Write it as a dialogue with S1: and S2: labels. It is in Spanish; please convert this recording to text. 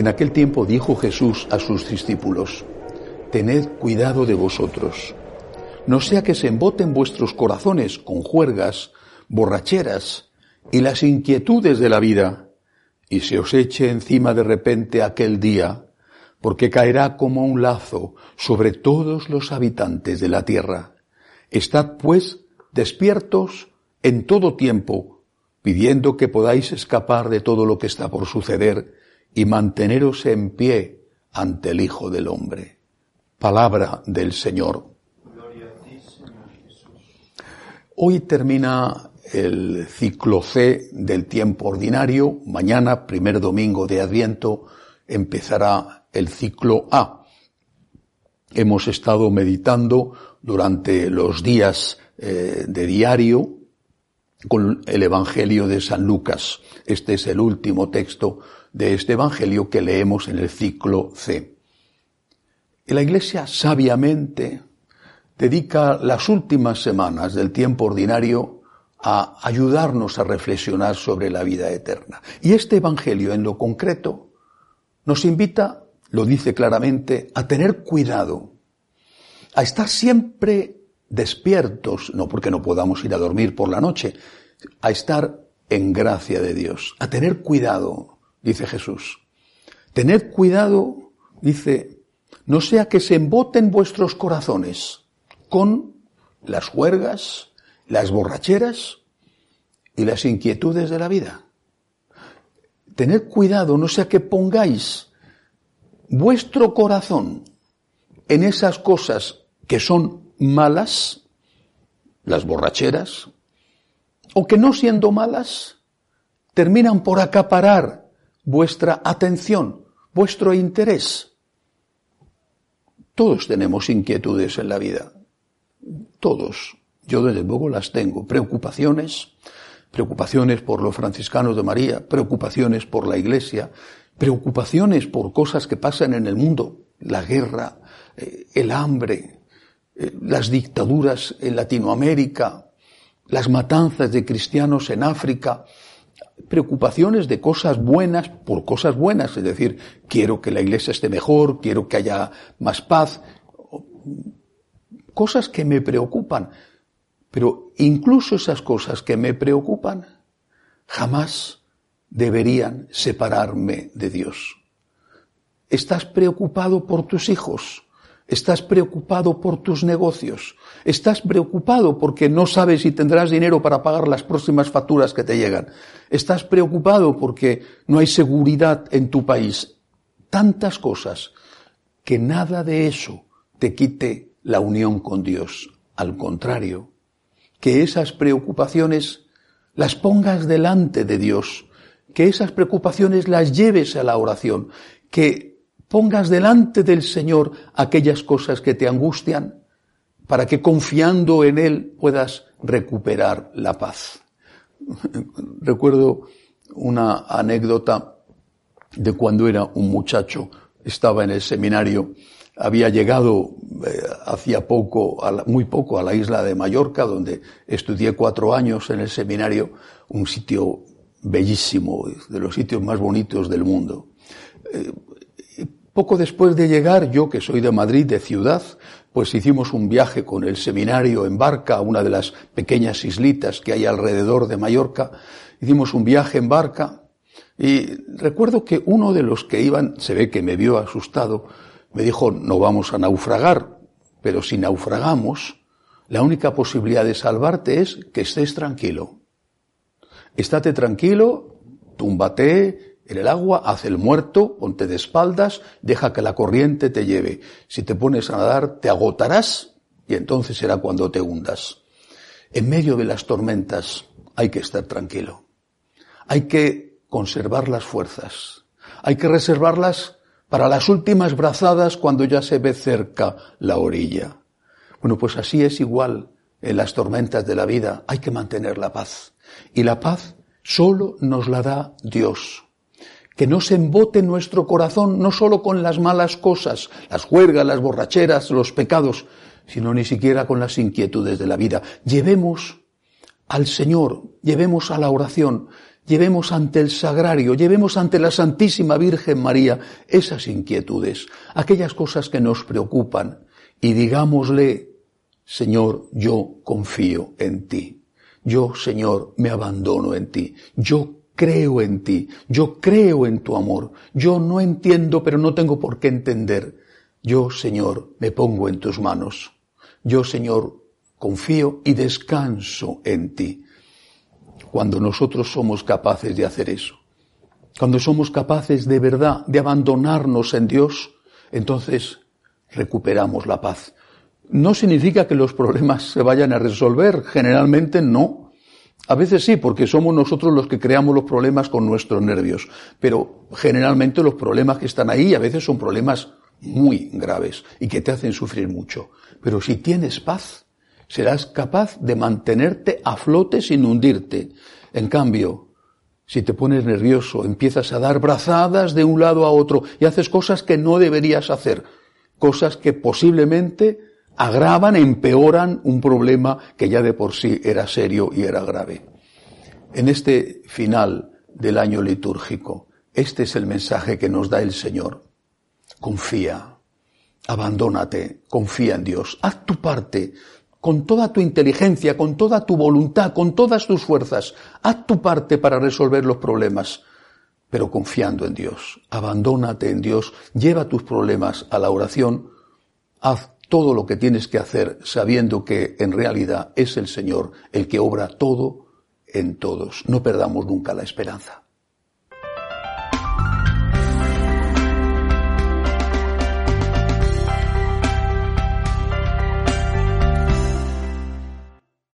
S1: En aquel tiempo dijo Jesús a sus discípulos, Tened cuidado de vosotros, no sea que se emboten vuestros corazones con juergas, borracheras y las inquietudes de la vida, y se os eche encima de repente aquel día, porque caerá como un lazo sobre todos los habitantes de la tierra. Estad pues despiertos en todo tiempo, pidiendo que podáis escapar de todo lo que está por suceder, y manteneros en pie ante el Hijo del Hombre. Palabra del Señor. Hoy termina el ciclo C del tiempo ordinario. Mañana, primer domingo de Adviento, empezará el ciclo A. Hemos estado meditando durante los días eh, de diario con el Evangelio de San Lucas. Este es el último texto de este Evangelio que leemos en el ciclo C. La Iglesia sabiamente dedica las últimas semanas del tiempo ordinario a ayudarnos a reflexionar sobre la vida eterna. Y este Evangelio en lo concreto nos invita, lo dice claramente, a tener cuidado, a estar siempre despiertos, no porque no podamos ir a dormir por la noche, a estar en gracia de Dios, a tener cuidado, dice Jesús. Tened cuidado, dice, no sea que se emboten vuestros corazones con las juergas, las borracheras y las inquietudes de la vida. Tened cuidado, no sea que pongáis vuestro corazón en esas cosas que son malas, las borracheras, o que no siendo malas, terminan por acaparar vuestra atención, vuestro interés. Todos tenemos inquietudes en la vida. Todos. Yo desde luego las tengo. Preocupaciones, preocupaciones por los franciscanos de María, preocupaciones por la Iglesia, preocupaciones por cosas que pasan en el mundo, la guerra, eh, el hambre, eh, las dictaduras en Latinoamérica, las matanzas de cristianos en África, preocupaciones de cosas buenas por cosas buenas, es decir, quiero que la iglesia esté mejor, quiero que haya más paz, cosas que me preocupan, pero incluso esas cosas que me preocupan jamás deberían separarme de Dios. ¿Estás preocupado por tus hijos? Estás preocupado por tus negocios. Estás preocupado porque no sabes si tendrás dinero para pagar las próximas facturas que te llegan. Estás preocupado porque no hay seguridad en tu país. Tantas cosas que nada de eso te quite la unión con Dios. Al contrario, que esas preocupaciones las pongas delante de Dios, que esas preocupaciones las lleves a la oración, que pongas delante del Señor aquellas cosas que te angustian, para que confiando en Él puedas recuperar la paz. Recuerdo una anécdota de cuando era un muchacho, estaba en el seminario, había llegado eh, hacía poco, muy poco, a la isla de Mallorca, donde estudié cuatro años en el seminario, un sitio bellísimo, de los sitios más bonitos del mundo. Eh, poco después de llegar, yo que soy de Madrid, de ciudad, pues hicimos un viaje con el seminario en barca a una de las pequeñas islitas que hay alrededor de Mallorca. Hicimos un viaje en barca y recuerdo que uno de los que iban, se ve que me vio asustado, me dijo, no vamos a naufragar, pero si naufragamos, la única posibilidad de salvarte es que estés tranquilo. Estate tranquilo, túmbate, en el agua, haz el muerto, ponte de espaldas, deja que la corriente te lleve. Si te pones a nadar, te agotarás y entonces será cuando te hundas. En medio de las tormentas hay que estar tranquilo. Hay que conservar las fuerzas. Hay que reservarlas para las últimas brazadas cuando ya se ve cerca la orilla. Bueno, pues así es igual en las tormentas de la vida. Hay que mantener la paz. Y la paz solo nos la da Dios. Que no se embote nuestro corazón no solo con las malas cosas, las juergas, las borracheras, los pecados, sino ni siquiera con las inquietudes de la vida. Llevemos al Señor, llevemos a la oración, llevemos ante el sagrario, llevemos ante la Santísima Virgen María esas inquietudes, aquellas cosas que nos preocupan, y digámosle, Señor, yo confío en ti. Yo, Señor, me abandono en ti. Yo creo en ti. Yo creo en tu amor. Yo no entiendo, pero no tengo por qué entender. Yo, Señor, me pongo en tus manos. Yo, Señor, confío y descanso en ti. Cuando nosotros somos capaces de hacer eso, cuando somos capaces de verdad de abandonarnos en Dios, entonces recuperamos la paz. No significa que los problemas se vayan a resolver, generalmente no. A veces sí, porque somos nosotros los que creamos los problemas con nuestros nervios, pero generalmente los problemas que están ahí a veces son problemas muy graves y que te hacen sufrir mucho. Pero si tienes paz, serás capaz de mantenerte a flote sin hundirte. En cambio, si te pones nervioso, empiezas a dar brazadas de un lado a otro y haces cosas que no deberías hacer, cosas que posiblemente agravan, empeoran un problema que ya de por sí era serio y era grave. En este final del año litúrgico, este es el mensaje que nos da el Señor. Confía, abandónate, confía en Dios, haz tu parte, con toda tu inteligencia, con toda tu voluntad, con todas tus fuerzas, haz tu parte para resolver los problemas, pero confiando en Dios. Abandónate en Dios, lleva tus problemas a la oración, haz todo lo que tienes que hacer sabiendo que en realidad es el Señor el que obra todo en todos. No perdamos nunca la esperanza.